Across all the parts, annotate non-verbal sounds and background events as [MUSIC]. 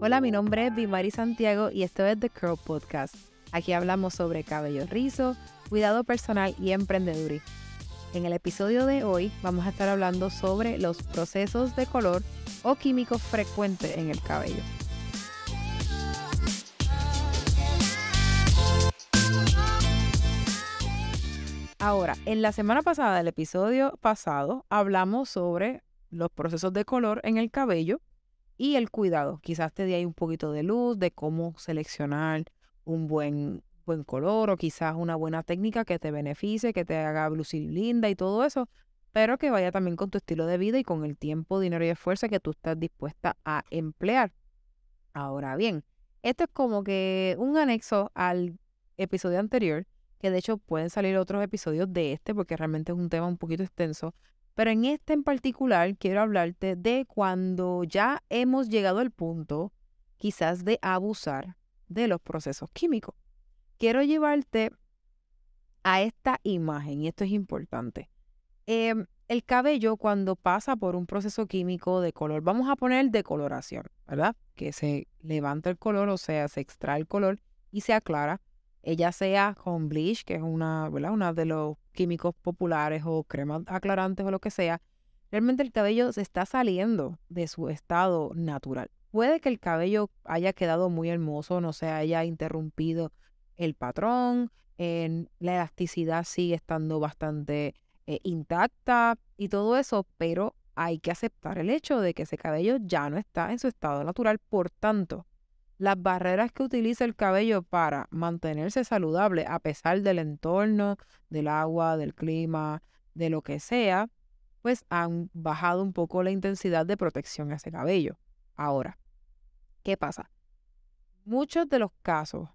Hola, mi nombre es Bimari Santiago y esto es The Curl Podcast. Aquí hablamos sobre cabello rizo, cuidado personal y emprendedurismo. En el episodio de hoy vamos a estar hablando sobre los procesos de color o químicos frecuentes en el cabello. Ahora, en la semana pasada, del episodio pasado, hablamos sobre los procesos de color en el cabello y el cuidado. Quizás te di ahí un poquito de luz de cómo seleccionar un buen, buen color o quizás una buena técnica que te beneficie, que te haga lucir linda y todo eso, pero que vaya también con tu estilo de vida y con el tiempo, dinero y esfuerzo que tú estás dispuesta a emplear. Ahora bien, esto es como que un anexo al episodio anterior, que de hecho pueden salir otros episodios de este porque realmente es un tema un poquito extenso, pero en este en particular quiero hablarte de cuando ya hemos llegado al punto quizás de abusar de los procesos químicos. Quiero llevarte a esta imagen y esto es importante. Em, el cabello cuando pasa por un proceso químico de color, vamos a poner decoloración, ¿verdad? Que se levanta el color, o sea, se extrae el color y se aclara ella sea con bleach, que es una. Una de los químicos populares o cremas aclarantes o lo que sea, realmente el cabello se está saliendo de su estado natural. Puede que el cabello haya quedado muy hermoso, no se haya interrumpido el patrón, la elasticidad sigue estando bastante eh, intacta y todo eso, pero hay que aceptar el hecho de que ese cabello ya no está en su estado natural, por tanto, las barreras que utiliza el cabello para mantenerse saludable a pesar del entorno, del agua, del clima, de lo que sea, pues han bajado un poco la intensidad de protección a ese cabello. Ahora, ¿qué pasa? Muchos de los casos,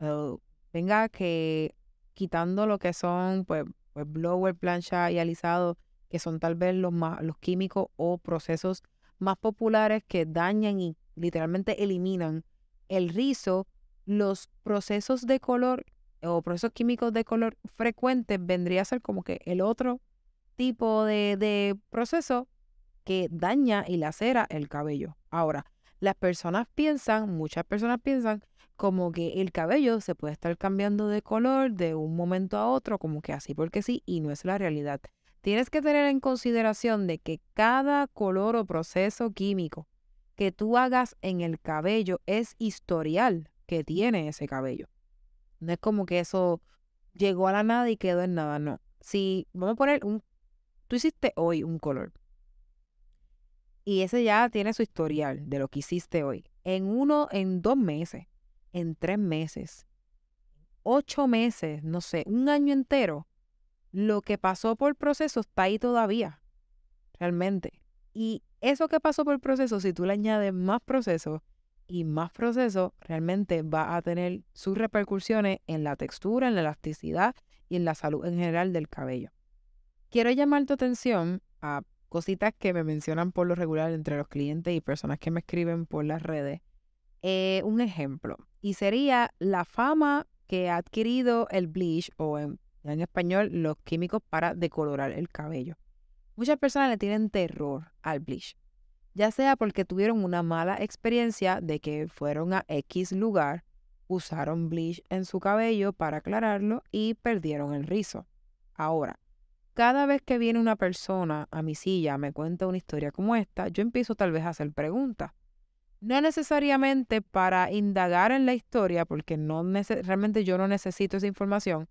eh, venga que quitando lo que son pues, pues blower, plancha y alisado, que son tal vez los, más, los químicos o procesos más populares que dañan y literalmente eliminan el rizo, los procesos de color o procesos químicos de color frecuentes vendría a ser como que el otro tipo de, de proceso que daña y lacera el cabello. Ahora, las personas piensan, muchas personas piensan como que el cabello se puede estar cambiando de color de un momento a otro, como que así porque sí, y no es la realidad. Tienes que tener en consideración de que cada color o proceso químico que tú hagas en el cabello es historial que tiene ese cabello. No es como que eso llegó a la nada y quedó en nada, no. Si vamos a poner un, tú hiciste hoy un color y ese ya tiene su historial de lo que hiciste hoy. En uno, en dos meses, en tres meses, ocho meses, no sé, un año entero, lo que pasó por el proceso está ahí todavía, realmente. Y eso que pasó por el proceso, si tú le añades más proceso y más proceso, realmente va a tener sus repercusiones en la textura, en la elasticidad y en la salud en general del cabello. Quiero llamar tu atención a cositas que me mencionan por lo regular entre los clientes y personas que me escriben por las redes. Eh, un ejemplo, y sería la fama que ha adquirido el bleach o en español los químicos para decolorar el cabello. Muchas personas le tienen terror al bleach, ya sea porque tuvieron una mala experiencia de que fueron a X lugar, usaron bleach en su cabello para aclararlo y perdieron el rizo. Ahora, cada vez que viene una persona a mi silla me cuenta una historia como esta, yo empiezo tal vez a hacer preguntas. No necesariamente para indagar en la historia, porque no realmente yo no necesito esa información,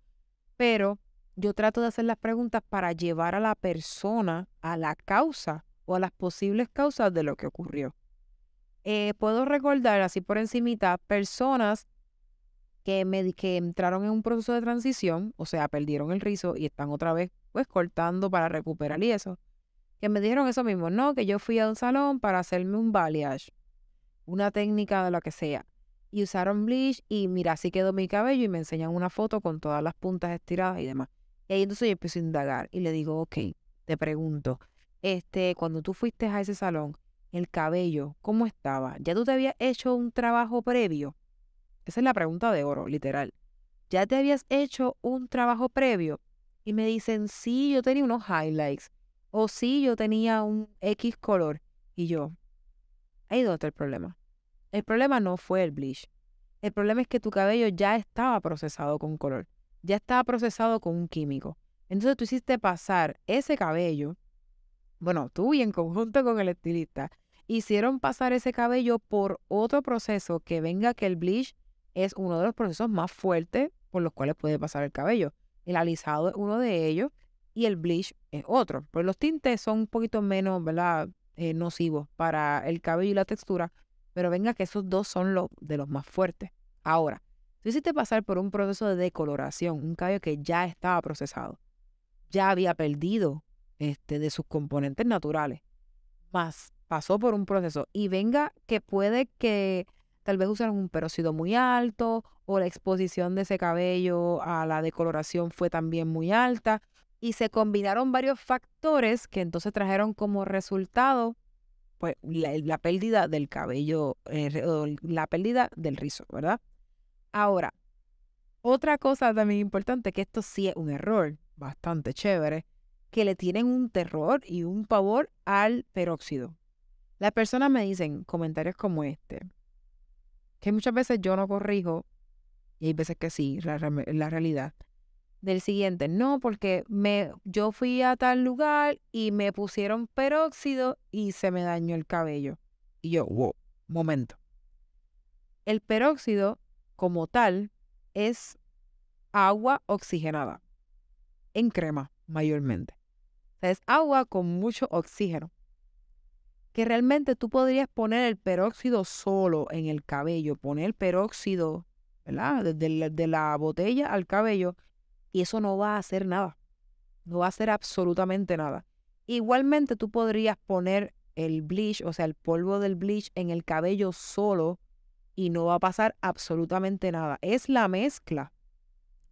pero yo trato de hacer las preguntas para llevar a la persona a la causa o a las posibles causas de lo que ocurrió. Eh, puedo recordar así por encimita personas que, me, que entraron en un proceso de transición, o sea, perdieron el rizo y están otra vez pues cortando para recuperar y eso, que me dijeron eso mismo, no, que yo fui a un salón para hacerme un balayage, una técnica de lo que sea, y usaron bleach y mira, así quedó mi cabello y me enseñan una foto con todas las puntas estiradas y demás. Y ahí entonces yo empiezo a indagar y le digo, ok, te pregunto, este, cuando tú fuiste a ese salón, el cabello, ¿cómo estaba? ¿Ya tú te habías hecho un trabajo previo? Esa es la pregunta de oro, literal. ¿Ya te habías hecho un trabajo previo? Y me dicen, sí, yo tenía unos highlights. O sí, yo tenía un X color. Y yo, ahí donde está el problema. El problema no fue el bleach. El problema es que tu cabello ya estaba procesado con color, ya estaba procesado con un químico. Entonces tú hiciste pasar ese cabello, bueno, tú y en conjunto con el estilista, hicieron pasar ese cabello por otro proceso que venga que el bleach es uno de los procesos más fuertes por los cuales puede pasar el cabello. El alisado es uno de ellos y el bleach es otro. Pues los tintes son un poquito menos, ¿verdad? Eh, nocivos para el cabello y la textura, pero venga que esos dos son los de los más fuertes. Ahora, tú hiciste pasar por un proceso de decoloración, un cabello que ya estaba procesado, ya había perdido este, de sus componentes naturales, más pasó por un proceso y venga que puede que tal vez usaron un peróxido muy alto o la exposición de ese cabello a la decoloración fue también muy alta y se combinaron varios factores que entonces trajeron como resultado pues la, pérdida del cabello, eh, la pérdida del rizo, ¿verdad? Ahora, otra cosa también importante, que esto sí es un error bastante chévere, que le tienen un terror y un pavor al peróxido. Las personas me dicen comentarios como este, que muchas veces yo no corrijo, y hay veces que sí, la, realidad, del siguiente, no, porque me, yo fui a tal lugar y me pusieron peróxido y se me dañó el cabello. Y yo, wow, momento. El peróxido, como tal, es agua oxigenada, en crema mayormente. O sea, es agua con mucho oxígeno. Que realmente tú podrías poner el peróxido solo en el cabello, poner el peróxido, ¿verdad? Desde de la botella al cabello y eso no va a hacer nada. No va a hacer absolutamente nada. Igualmente tú podrías poner el bleach, o sea, el polvo del bleach en el cabello solo y no va a pasar absolutamente nada. Es la mezcla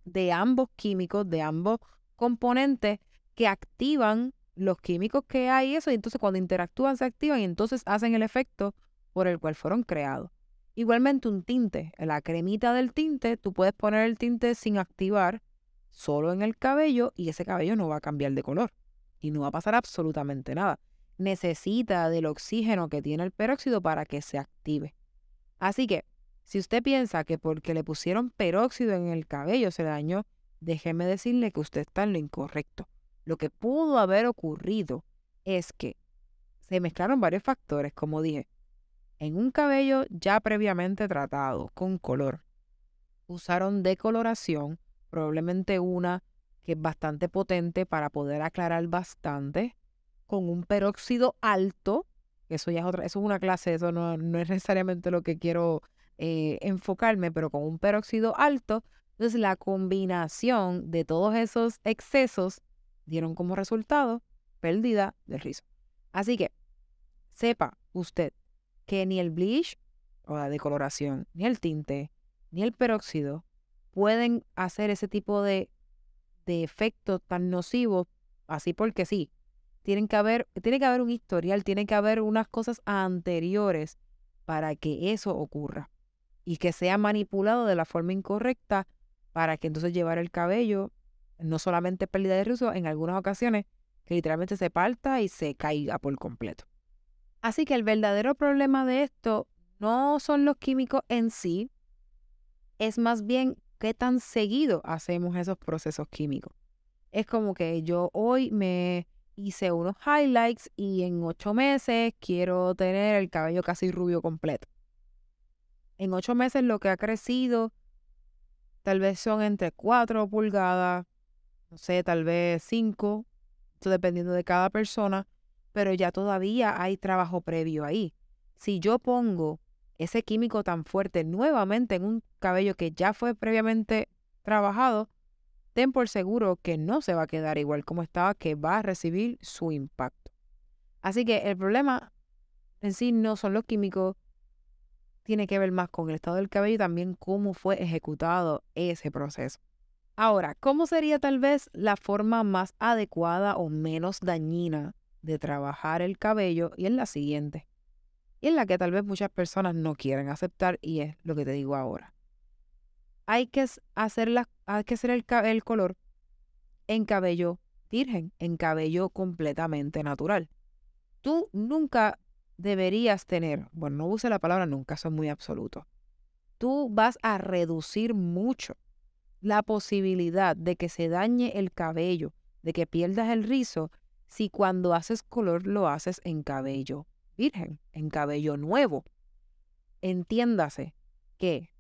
de ambos químicos, de ambos componentes que activan los químicos que hay eso y entonces cuando interactúan se activan y entonces hacen el efecto por el cual fueron creados. Igualmente un tinte, la cremita del tinte, tú puedes poner el tinte sin activar solo en el cabello y ese cabello no va a cambiar de color y no va a pasar absolutamente nada. Necesita del oxígeno que tiene el peróxido para que se active. Así que, si usted piensa que porque le pusieron peróxido en el cabello se dañó, déjeme decirle que usted está en lo incorrecto. Lo que pudo haber ocurrido es que se mezclaron varios factores, como dije, en un cabello ya previamente tratado con color. Usaron decoloración, probablemente una que es bastante potente para poder aclarar bastante, con un peróxido alto, eso ya es otra, eso es una clase, eso no, no es necesariamente lo que quiero eh, enfocarme, pero con un peróxido alto, entonces la combinación de todos esos excesos dieron como resultado pérdida del rizo. Así que sepa usted que ni el bleach o la decoloración, ni el tinte, ni el peróxido pueden hacer ese tipo de, de efectos tan nocivos, así porque sí. Tienen que haber, tiene que haber un historial, tiene que haber unas cosas anteriores para que eso ocurra y que sea manipulado de la forma incorrecta para que entonces llevar el cabello, no solamente pérdida de rizo, en algunas ocasiones que literalmente se parta y se caiga por completo. Así que el verdadero problema de esto no son los químicos en sí, es más bien qué tan seguido hacemos esos procesos químicos. Es como que yo hoy me hice unos highlights y en ocho meses quiero tener el cabello casi rubio completo. En ocho meses lo que ha crecido tal vez son entre cuatro pulgadas, no sé, tal vez cinco, esto dependiendo de cada persona, pero ya todavía hay trabajo previo ahí. Si yo pongo ese químico tan fuerte nuevamente en un cabello que ya fue previamente trabajado, ten por seguro que no se va a quedar igual como estaba, que va a recibir su impacto. Así que el problema en sí no son los químicos, tiene que ver más con el estado del cabello y también cómo fue ejecutado ese proceso. Ahora, ¿cómo sería tal vez la forma más adecuada o menos dañina de trabajar el cabello? Y es la siguiente y en la que tal vez muchas personas no quieren aceptar y es lo que te digo ahora. Hay que hacer, hay que hacer el, el color en cabello virgen, en cabello completamente natural. Tú nunca deberías tener, bueno, no use la palabra nunca, eso es muy absoluto. Tú vas a reducir mucho la posibilidad de que se dañe el cabello, de que pierdas el rizo, si cuando haces color lo haces en cabello virgen, en cabello nuevo. Entiéndase que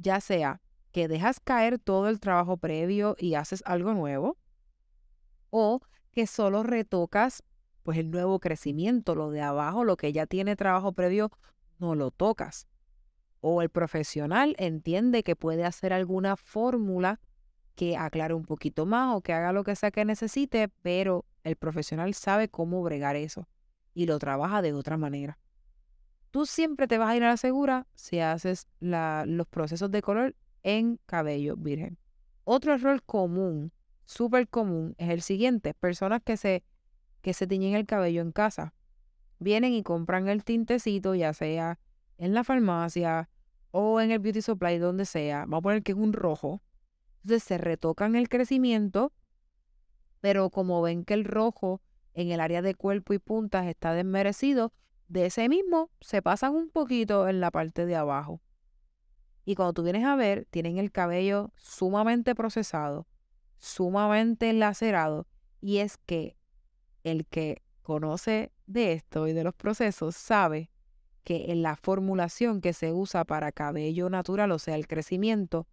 ya sea que dejas caer todo el trabajo previo y haces algo nuevo, o que solo retocas pues el nuevo crecimiento, lo de abajo, lo que ya tiene trabajo previo, no lo tocas. O el profesional entiende que puede hacer alguna fórmula que aclare un poquito más o que haga lo que sea que necesite, pero el profesional sabe cómo bregar eso y lo trabaja de otra manera. Tú siempre te vas a ir a la segura si haces los procesos de color en cabello virgen. Otro error común, súper común, es el siguiente. Personas que se, que se tiñen el cabello en casa. Vienen y compran el tintecito, ya sea en la farmacia o en el beauty supply, donde sea. Vamos a poner que es un rojo. Entonces se retocan el crecimiento, pero como ven que el rojo en el área de cuerpo y puntas está desmerecido, de ese mismo se pasan un poquito en la parte de abajo. Y cuando tú vienes a ver, tienen el cabello sumamente procesado, sumamente lacerado, y es que el que conoce de esto y de los procesos sabe que en la formulación que se usa para cabello natural, o sea, el crecimiento,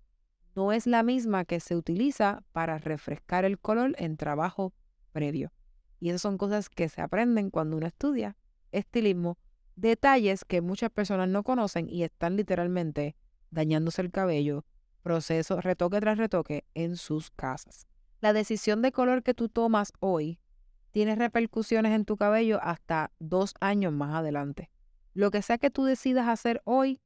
no es la misma que se utiliza para refrescar el color en trabajo previo. Y esas son cosas que se aprenden cuando uno estudia estilismo, detalles que muchas personas no conocen y están literalmente dañándose el cabello, proceso, retoque tras retoque en sus casas. La decisión de color que tú tomas hoy tiene repercusiones en tu cabello hasta dos años más adelante. Lo que sea que tú decidas hacer hoy,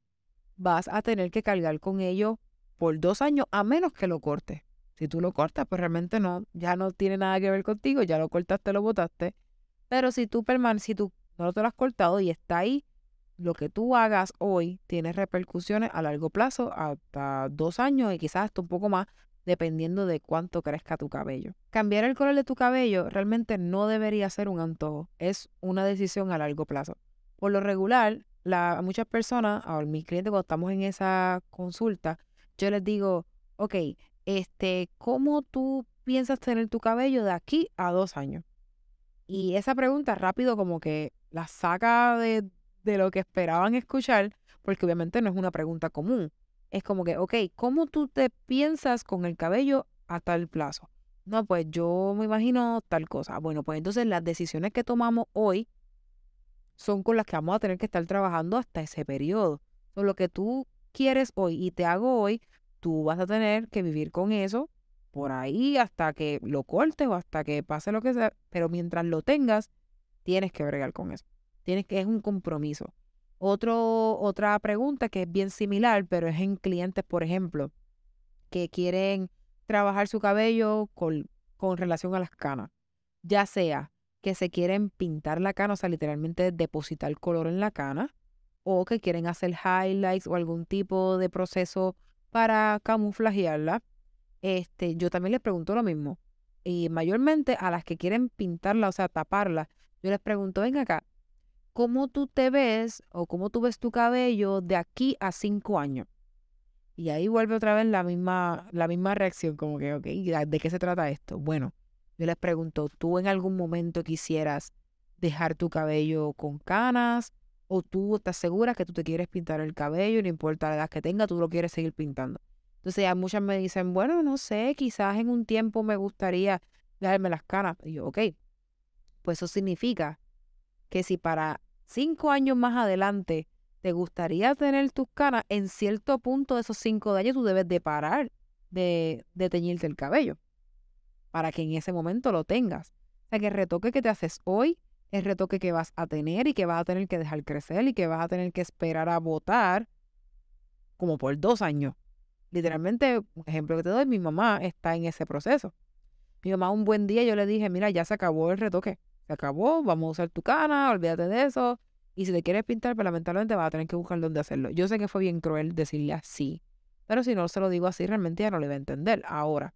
vas a tener que cargar con ello por dos años a menos que lo cortes. Si tú lo cortas, pues realmente no, ya no tiene nada que ver contigo, ya lo cortaste, lo botaste. Pero si tú si tú no te lo has cortado y está ahí, lo que tú hagas hoy tiene repercusiones a largo plazo, hasta dos años y quizás hasta un poco más, dependiendo de cuánto crezca tu cabello. Cambiar el color de tu cabello realmente no debería ser un antojo, es una decisión a largo plazo. Por lo regular, la, a muchas personas, a mis clientes cuando estamos en esa consulta, yo les digo, ok, este, ¿cómo tú piensas tener tu cabello de aquí a dos años? Y esa pregunta rápido como que la saca de, de lo que esperaban escuchar, porque obviamente no es una pregunta común. Es como que, ok, ¿cómo tú te piensas con el cabello a tal plazo? No, pues yo me imagino tal cosa. Bueno, pues entonces las decisiones que tomamos hoy son con las que vamos a tener que estar trabajando hasta ese periodo. Lo que tú quieres hoy y te hago hoy, tú vas a tener que vivir con eso por ahí hasta que lo cortes o hasta que pase lo que sea, pero mientras lo tengas, tienes que bregar con eso. Tienes que, es un compromiso. Otra pregunta que es bien similar, pero es en clientes, por ejemplo, que quieren trabajar su cabello con, con relación a las canas. Ya sea que se quieren pintar la cana, o sea, literalmente depositar color en la cana, o que quieren hacer highlights o algún tipo de proceso para camuflajearla, este, yo también les pregunto lo mismo. Y mayormente a las que quieren pintarla, o sea, taparla, yo les pregunto, ven acá, ¿cómo tú te ves o cómo tú ves tu cabello de aquí a cinco años? Y ahí vuelve otra vez la misma, la misma reacción, como que, ¿de qué se trata esto? Bueno, yo les pregunto, ¿tú en algún momento quisieras dejar tu cabello con canas? o tú estás segura que tú te quieres pintar el cabello, no importa la edad que tenga, tú lo quieres seguir pintando. Entonces ya muchas me dicen, bueno, no sé, quizás en un tiempo me gustaría dejarme las canas. Y yo, ok, pues eso significa que si para cinco años más adelante te gustaría tener tus canas, en cierto punto de esos cinco años tú debes de parar de, teñirte el cabello para que en ese momento lo tengas. O sea, que el retoque que te haces hoy el retoque que vas a tener y que vas a tener que dejar crecer y que vas a tener que esperar a votar como por dos años. Literalmente, un ejemplo que te doy, mi mamá está en ese proceso. Mi mamá un buen día yo le dije, mira, ya se acabó el retoque. Se acabó, vamos a usar tu cana, olvídate de eso. Y si te quieres pintar, pues lamentablemente vas a tener que buscar dónde hacerlo. Yo sé que fue bien cruel decirle así, pero si no se lo digo así, realmente ya no le va a entender. Ahora,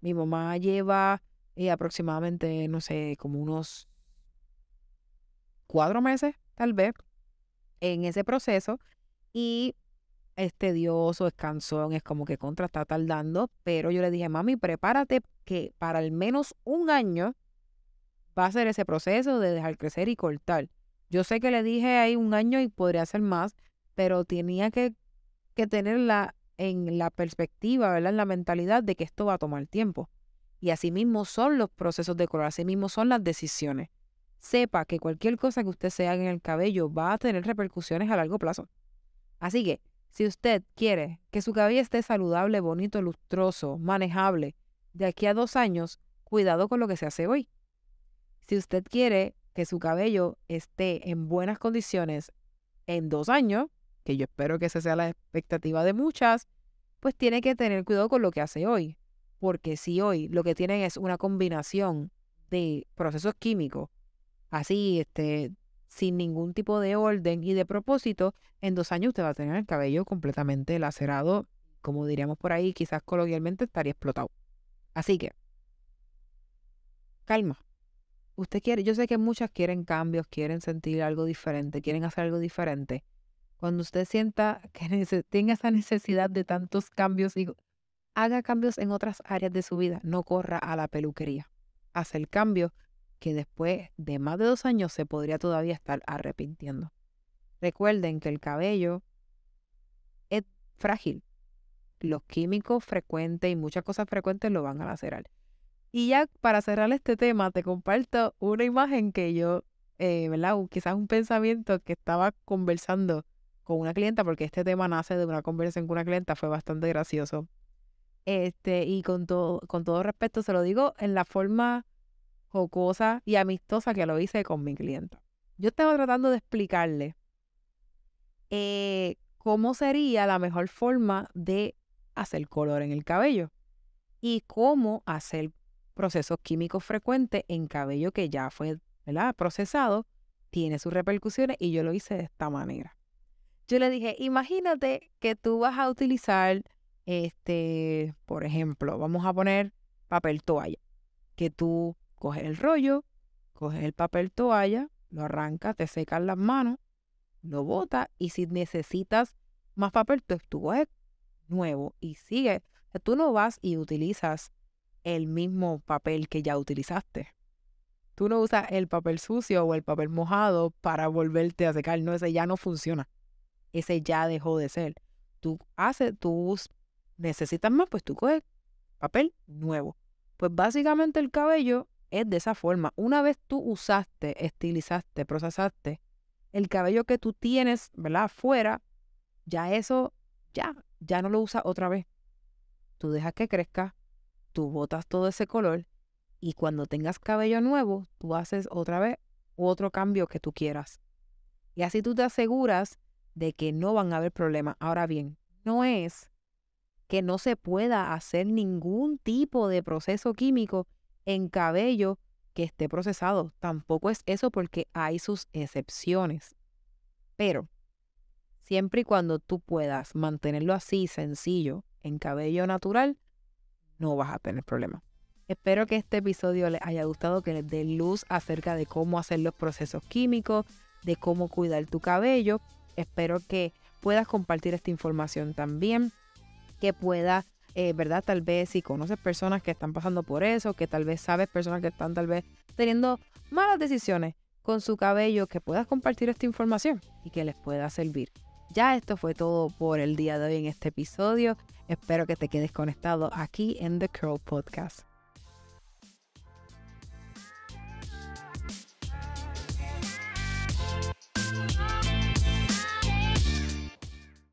mi mamá lleva eh, aproximadamente, no sé, como unos cuatro meses tal vez, en ese proceso y es tedioso, es cansón, es como que contra está tardando, pero yo le dije, mami, prepárate que para al menos un año va a ser ese proceso de dejar crecer y cortar. Yo sé que le dije ahí un año y podría ser más, pero tenía que, que tenerla en la perspectiva, ¿verdad? En la mentalidad de que esto va a tomar tiempo. Y así mismo son los procesos de color, así mismo son las decisiones. Sepa que cualquier cosa que usted se haga en el cabello va a tener repercusiones a largo plazo. Así que, si usted quiere que su cabello esté saludable, bonito, lustroso, manejable, de aquí a dos años, cuidado con lo que se hace hoy. Si usted quiere que su cabello esté en buenas condiciones en dos años, que yo espero que esa sea la expectativa de muchas, pues tiene que tener cuidado con lo que hace hoy. Porque si hoy lo que tienen es una combinación de procesos químicos, así, este, sin ningún tipo de orden y de propósito, en dos años usted va a tener el cabello completamente lacerado, como diríamos por ahí, quizás coloquialmente estaría explotado. Así que, calma. Usted quiere, yo sé que muchas quieren cambios, quieren sentir algo diferente, quieren hacer algo diferente. Cuando usted sienta [LAUGHS] que tenga esa necesidad de tantos cambios, haga cambios en otras áreas de su vida, no corra a la peluquería. Hace el cambio que después de más de dos años se podría todavía estar arrepintiendo. Recuerden que el cabello es frágil. Los químicos frecuentes y muchas cosas frecuentes lo van a lacerar. Y ya para cerrar este tema, te comparto una imagen que yo, eh, ¿verdad? Quizás un pensamiento que estaba conversando con una clienta, porque este tema nace de una conversación con una clienta, fue bastante gracioso. Este, y con todo, con todo respeto se lo digo en la forma jocosa y amistosa que lo hice con mi clienta. Yo estaba tratando de explicarle eh, cómo sería la mejor forma de hacer color en el cabello y cómo hacer procesos químicos frecuentes en cabello que ya fue procesado, tiene sus repercusiones y yo lo hice de esta manera. Yo le dije, imagínate que tú vas a utilizar, este, por ejemplo, vamos a poner papel toalla, que tú coges el rollo, coges el papel toalla, lo arrancas, te secas las manos, lo botas y si necesitas más papel, pues tú coges nuevo y sigue. tú no vas y utilizas el mismo papel que ya utilizaste. Tú no usas el papel sucio o el papel mojado para volverte a secar. No, ese ya no funciona. Ese ya dejó de ser. Tú haces, tú necesitas más, pues tú coges papel nuevo. Pues básicamente el cabello es de esa forma. Una vez tú usaste, estilizaste, procesaste el cabello que tú tienes, ¿verdad? Afuera, ya eso, ya, ya no lo usas otra vez. Tú dejas que crezca, tú botas todo ese color y cuando tengas cabello nuevo, tú haces otra vez otro cambio que tú quieras. Y así tú te aseguras de que no van a haber problemas. Ahora bien, no es que no se pueda hacer ningún tipo de proceso químico en cabello que esté procesado. Tampoco es eso porque hay sus excepciones. Pero siempre y cuando tú puedas mantenerlo así sencillo en cabello natural, no vas a tener problema. Espero que este episodio les haya gustado, que les dé luz acerca de cómo hacer los procesos químicos, de cómo cuidar tu cabello. Espero que puedas compartir esta información también, que puedas eh, ¿verdad? Tal vez si conoces personas que están pasando por eso, que tal vez sabes personas que están tal vez teniendo malas decisiones con su cabello, que puedas compartir esta información y que les pueda servir. Ya esto fue todo por el día de hoy en este episodio. Espero que te quedes conectado aquí en The Curl Podcast.